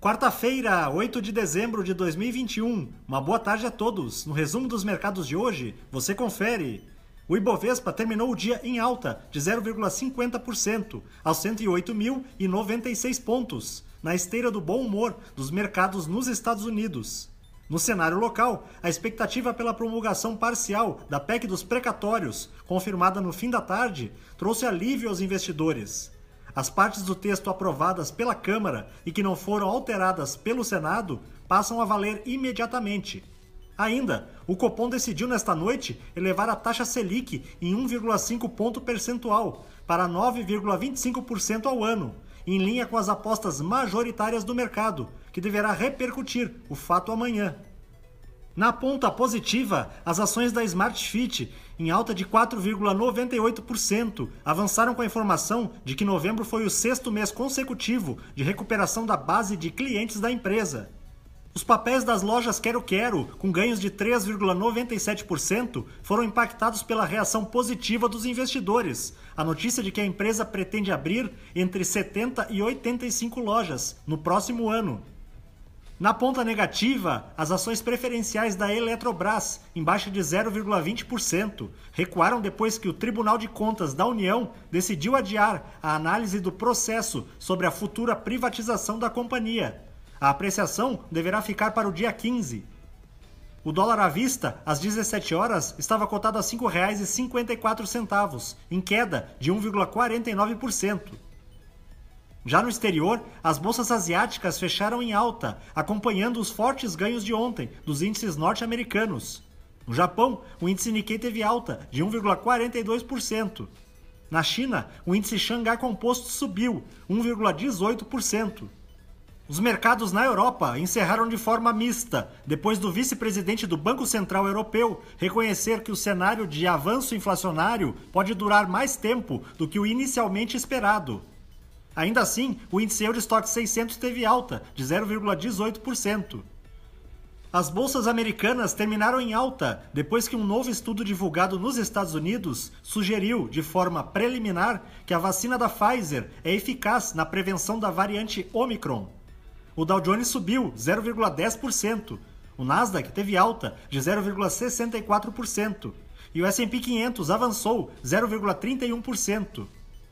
Quarta-feira, 8 de dezembro de 2021. Uma boa tarde a todos. No resumo dos mercados de hoje, você confere. O Ibovespa terminou o dia em alta de 0,50% aos 108.096 pontos, na esteira do bom humor dos mercados nos Estados Unidos. No cenário local, a expectativa pela promulgação parcial da PEC dos precatórios, confirmada no fim da tarde, trouxe alívio aos investidores. As partes do texto aprovadas pela Câmara e que não foram alteradas pelo Senado passam a valer imediatamente. Ainda, o Copom decidiu nesta noite elevar a taxa Selic em 1,5 ponto percentual para 9,25% ao ano, em linha com as apostas majoritárias do mercado, que deverá repercutir o fato amanhã. Na ponta positiva, as ações da Smart Fit, em alta de 4,98%, avançaram com a informação de que novembro foi o sexto mês consecutivo de recuperação da base de clientes da empresa. Os papéis das lojas Quero Quero, com ganhos de 3,97%, foram impactados pela reação positiva dos investidores. A notícia de que a empresa pretende abrir entre 70 e 85 lojas no próximo ano. Na ponta negativa, as ações preferenciais da Eletrobras, em baixa de 0,20%, recuaram depois que o Tribunal de Contas da União decidiu adiar a análise do processo sobre a futura privatização da companhia. A apreciação deverá ficar para o dia 15. O dólar à vista, às 17 horas, estava cotado a R$ 5,54, em queda de 1,49%. Já no exterior, as bolsas asiáticas fecharam em alta, acompanhando os fortes ganhos de ontem dos índices norte-americanos. No Japão, o índice Nikkei teve alta de 1,42%. Na China, o índice Xangai Composto subiu 1,18%. Os mercados na Europa encerraram de forma mista, depois do vice-presidente do Banco Central Europeu reconhecer que o cenário de avanço inflacionário pode durar mais tempo do que o inicialmente esperado. Ainda assim, o índice Eurostock 600 teve alta de 0,18%. As bolsas americanas terminaram em alta depois que um novo estudo divulgado nos Estados Unidos sugeriu, de forma preliminar, que a vacina da Pfizer é eficaz na prevenção da variante Omicron. O Dow Jones subiu 0,10%, o Nasdaq teve alta de 0,64% e o S&P 500 avançou 0,31%.